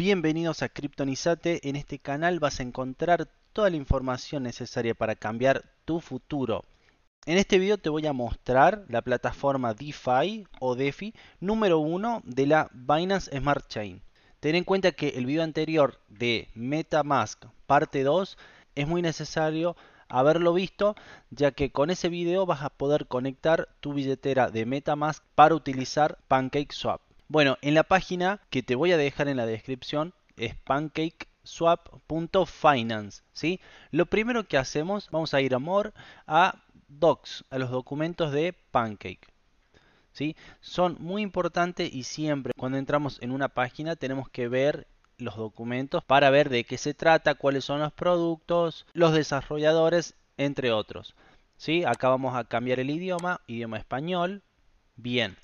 Bienvenidos a Kryptonizate. En este canal vas a encontrar toda la información necesaria para cambiar tu futuro. En este video te voy a mostrar la plataforma DeFi o DeFi número uno de la Binance Smart Chain. Ten en cuenta que el video anterior de MetaMask parte 2 es muy necesario haberlo visto, ya que con ese video vas a poder conectar tu billetera de MetaMask para utilizar PancakeSwap. Bueno, en la página que te voy a dejar en la descripción es pancakeswap.finance, ¿sí? Lo primero que hacemos, vamos a ir a More, a Docs, a los documentos de Pancake. ¿Sí? Son muy importantes y siempre cuando entramos en una página tenemos que ver los documentos para ver de qué se trata, cuáles son los productos, los desarrolladores, entre otros. ¿Sí? Acá vamos a cambiar el idioma, idioma español. Bien.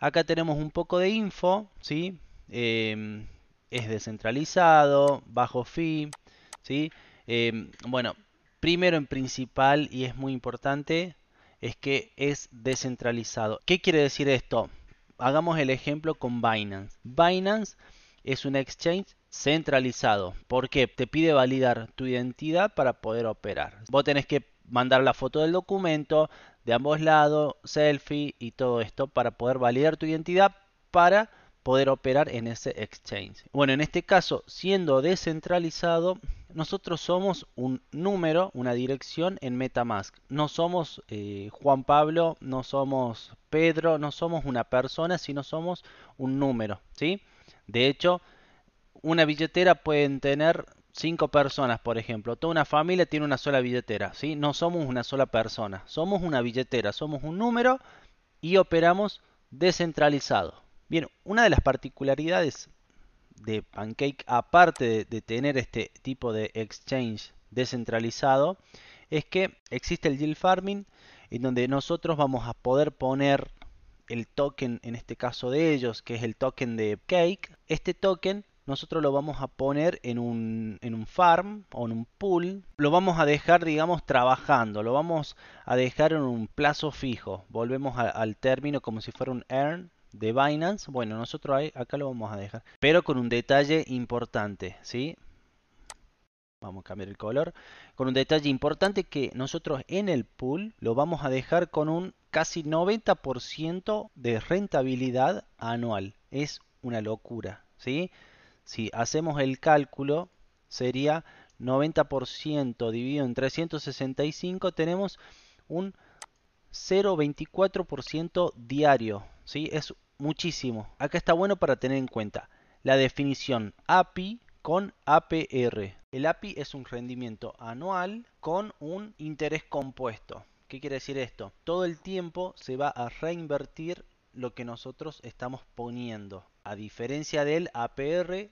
Acá tenemos un poco de info, ¿sí? Em, es descentralizado, bajo fee, ¿sí? Em, bueno, primero en principal y es muy importante es que es descentralizado. ¿Qué quiere decir esto? Hagamos el ejemplo con Binance. Binance es un exchange centralizado. porque Te pide validar tu identidad para poder operar. Vos tenés que mandar la foto del documento de ambos lados, selfie y todo esto para poder validar tu identidad para poder operar en ese exchange. Bueno, en este caso, siendo descentralizado, nosotros somos un número, una dirección en Metamask. No somos eh, Juan Pablo, no somos Pedro, no somos una persona, sino somos un número, ¿sí? De hecho, una billetera pueden tener cinco personas, por ejemplo. Toda una familia tiene una sola billetera, ¿sí? No somos una sola persona, somos una billetera, somos un número y operamos descentralizado. Bien, una de las particularidades de Pancake, aparte de, tener este tipo de exchange descentralizado, es que existe el yield farming en donde nosotros vamos a poder poner el token, en este caso de ellos, que es el token de Cake. Este token nosotros lo vamos a poner en un, en un farm o en un pool. Lo vamos a dejar, digamos, trabajando. Lo vamos a dejar en un plazo fijo. Volvemos al término como si fuera un earn de Binance. Bueno, nosotros acá lo vamos a dejar. Pero con un detalle importante, ¿sí? Vamos a cambiar el color. Con un detalle importante que nosotros en el pool lo vamos a dejar con un casi 90% de rentabilidad anual. Es una locura, ¿sí? Si hacemos el cálculo, sería 90% dividido en 365, tenemos un 0,24% diario. ¿sí? Es muchísimo. Acá está bueno para tener en cuenta la definición API con APR. El API es un rendimiento anual con un interés compuesto. ¿Qué quiere decir esto? Todo el tiempo se va a reinvertir lo que nosotros estamos poniendo. A diferencia del APR,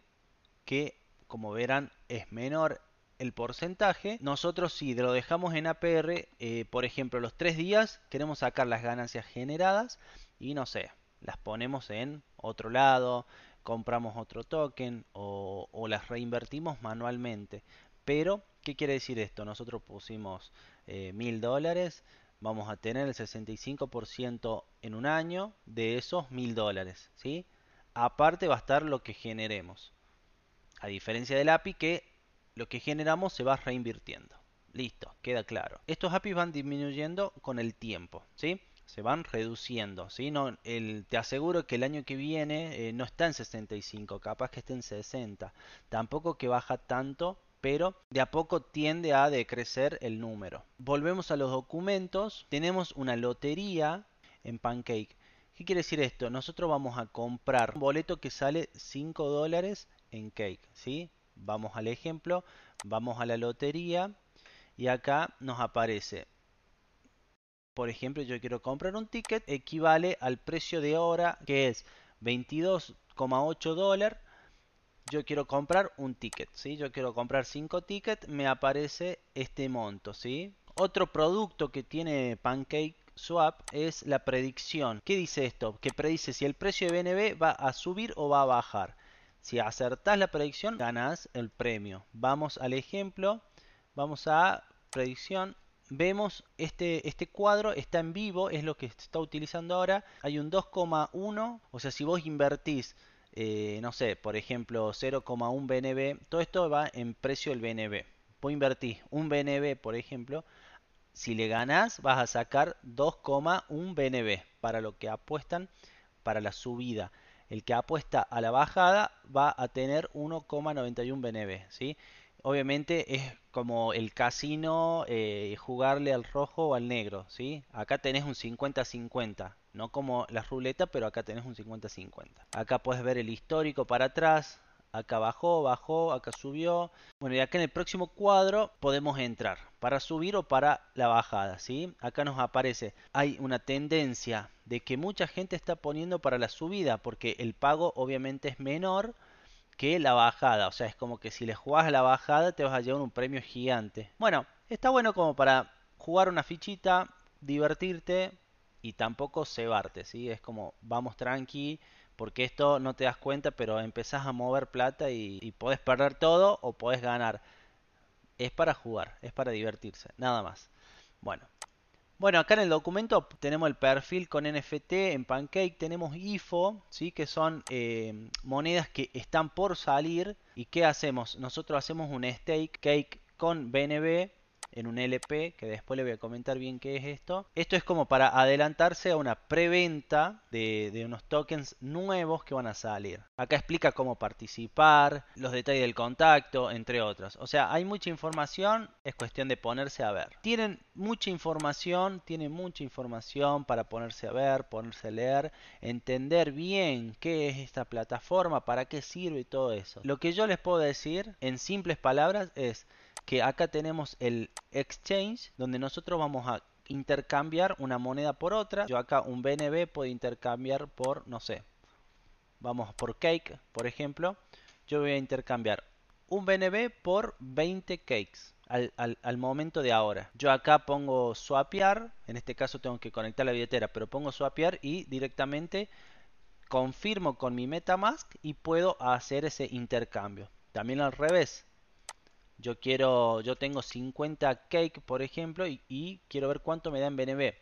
que como verán es menor el porcentaje. Nosotros si lo dejamos en APR, eh, por ejemplo, los tres días queremos sacar las ganancias generadas y no sé, las ponemos en otro lado, compramos otro token o, las reinvertimos manualmente. Pero, ¿qué quiere decir esto? Nosotros pusimos eh, mil dólares, vamos a tener el 65% en un año de esos mil dólares. ¿sí? Aparte va a estar lo que generemos. A diferencia del API que lo que generamos se va reinvirtiendo. Listo, queda claro. Estos APIs van disminuyendo con el tiempo, ¿sí? Se van reduciendo, ¿sí? No, el, te aseguro que el año que viene eh, no está en 65, capaz que esté en 60. Tampoco que baja tanto, pero de a poco tiende a decrecer el número. Volvemos a los documentos. Tenemos una lotería en Pancake. ¿Qué quiere decir esto? Nosotros vamos a comprar un boleto que sale 5 dólares en Cake, ¿sí? Vamos al ejemplo, vamos a la lotería y acá nos aparece, por ejemplo, yo quiero comprar un ticket, equivale al precio de hora que es 22,8 dólares. Yo quiero comprar un ticket, ¿sí? Yo quiero comprar 5 tickets, me aparece este monto, ¿sí? Otro producto que tiene Pancake Swap es la predicción. ¿Qué dice esto? Que predice si el precio de BNB va a subir o va a bajar. Si acertás la predicción, ganás el premio. Vamos al ejemplo. Vamos a predicción. Vemos este, este cuadro está en vivo, es lo que está utilizando ahora. Hay un 2,1, o sea, si vos invertís eh, no sé, por ejemplo 0,1 BNB, todo esto va en precio del BNB. Vos invertís un BNB, por ejemplo, si le ganas vas a sacar 2,1 BNB para lo que apuestan para la subida. El que apuesta a la bajada va a tener 1,91 BNB, ¿sí? Obviamente es como el casino eh, jugarle al rojo o al negro, ¿sí? Acá tenés un 50-50, no como la ruleta, pero acá tenés un 50-50. Acá puedes ver el histórico para atrás, acá bajó, bajó, acá subió. Bueno, y acá en el próximo cuadro podemos entrar para subir o para la bajada, ¿sí? Acá nos aparece, hay una tendencia de que mucha gente está poniendo para la subida porque el pago obviamente es menor que la bajada. O sea, es como que si le jugás a la bajada te vas a llevar un premio gigante. Bueno, está bueno como para jugar una fichita, divertirte y tampoco cebarte, ¿sí? Es como vamos tranqui, porque esto no te das cuenta, pero empezás a mover plata y, y podés perder todo o podés ganar. Es para jugar, es para divertirse, nada más. Bueno, bueno, acá en el documento tenemos el perfil con NFT en Pancake, tenemos IFO, ¿sí? que son eh, monedas que están por salir. ¿Y qué hacemos? Nosotros hacemos un stake cake con BNB en un LP, que después le voy a comentar bien qué es esto. Esto es como para adelantarse a una preventa de, de, unos tokens nuevos que van a salir. Acá explica cómo participar, los detalles del contacto, entre otros. O sea, hay mucha información, es cuestión de ponerse a ver. Tienen mucha información, tienen mucha información para ponerse a ver, ponerse a leer, entender bien qué es esta plataforma, para qué sirve y todo eso. Lo que yo les puedo decir en simples palabras es que acá tenemos el exchange donde nosotros vamos a intercambiar una moneda por otra. Yo acá un BNB puedo intercambiar por, no sé, vamos por cake, por ejemplo. Yo voy a intercambiar un BNB por 20 cakes. Al, al, momento de ahora. Yo acá pongo swapear, en este caso tengo que conectar la billetera, pero pongo swapear y directamente confirmo con mi MetaMask y puedo hacer ese intercambio. También al revés, yo quiero, yo tengo 50 cake, por ejemplo, y, quiero ver cuánto me da en BNB.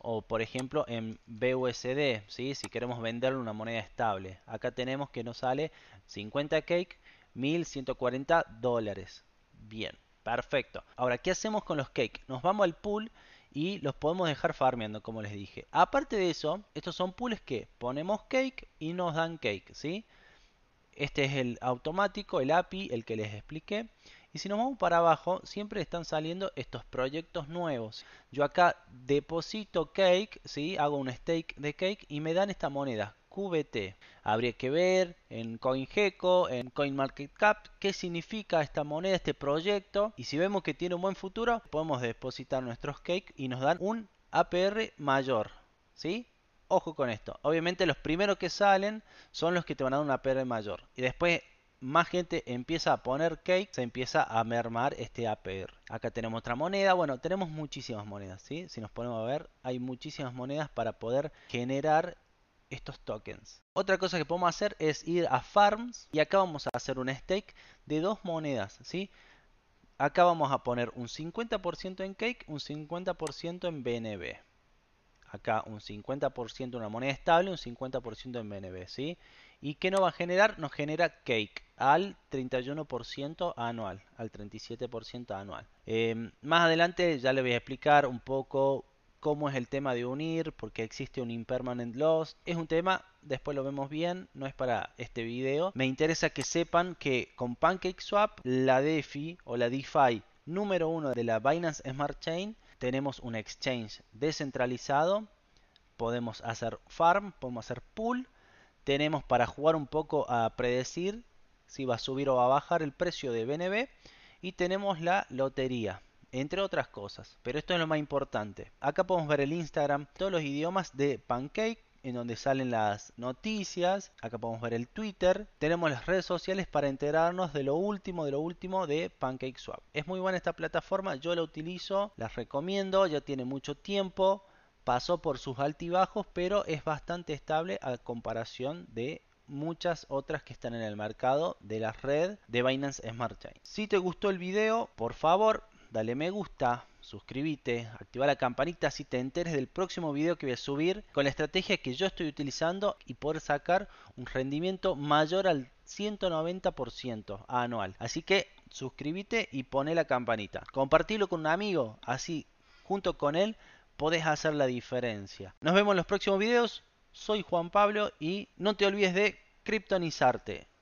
O por ejemplo en BUSD, ¿sí? si queremos venderle una moneda estable. Acá tenemos que nos sale 50 cake, 1140 dólares. Bien, perfecto. Ahora, ¿qué hacemos con los cake? Nos vamos al pool y los podemos dejar farmeando, como les dije. Aparte de eso, estos son pools que ponemos cake y nos dan cake, ¿sí? Este es el automático, el API, el que les expliqué. Y si nos vamos para abajo, siempre están saliendo estos proyectos nuevos. Yo acá deposito Cake, ¿sí? hago un stake de Cake y me dan esta moneda, QBT. Habría que ver en CoinGecko, en CoinMarketCap, qué significa esta moneda, este proyecto. Y si vemos que tiene un buen futuro, podemos depositar nuestros Cake y nos dan un APR mayor. ¿Sí? Ojo con esto. Obviamente los primeros que salen son los que te van a dar un APR mayor. Y después más gente empieza a poner cake, se empieza a mermar este APR. Acá tenemos otra moneda, bueno, tenemos muchísimas monedas, ¿sí? Si nos ponemos a ver, hay muchísimas monedas para poder generar estos tokens. Otra cosa que podemos hacer es ir a farms y acá vamos a hacer un stake de dos monedas, ¿sí? Acá vamos a poner un 50% en cake, un 50% en BNB. Acá un 50% una moneda estable, un 50% en BNB, ¿sí? ¿Y qué nos va a generar? Nos genera cake al 31% anual, al 37% anual. Eh, más adelante ya le voy a explicar un poco cómo es el tema de unir, porque existe un impermanent loss. Es un tema, después lo vemos bien, no es para este video. Me interesa que sepan que con PancakeSwap, la DeFi o la DeFi número uno de la Binance Smart Chain, tenemos un exchange descentralizado. Podemos hacer farm, podemos hacer pool tenemos para jugar un poco a predecir si va a subir o va a bajar el precio de BNB y tenemos la lotería entre otras cosas pero esto es lo más importante acá podemos ver el Instagram todos los idiomas de Pancake en donde salen las noticias. Acá podemos ver el Twitter. Tenemos las redes sociales para enterarnos de lo último, de lo último de PancakeSwap. Es muy buena esta plataforma, yo la utilizo, la recomiendo, ya tiene mucho tiempo pasó por sus altibajos, pero es bastante estable a comparación de muchas otras que están en el mercado de la red de Binance Smart Chain. Si te gustó el video, por favor, dale me gusta, suscríbete, activa la campanita si te enteres del próximo video que voy a subir con la estrategia que yo estoy utilizando y poder sacar un rendimiento mayor al 190% anual. Así que suscríbete y pone la campanita. Compartilo con un amigo, así junto con él podés hacer la diferencia. Nos vemos en los próximos videos. Soy Juan Pablo y no te olvides de criptonizarte.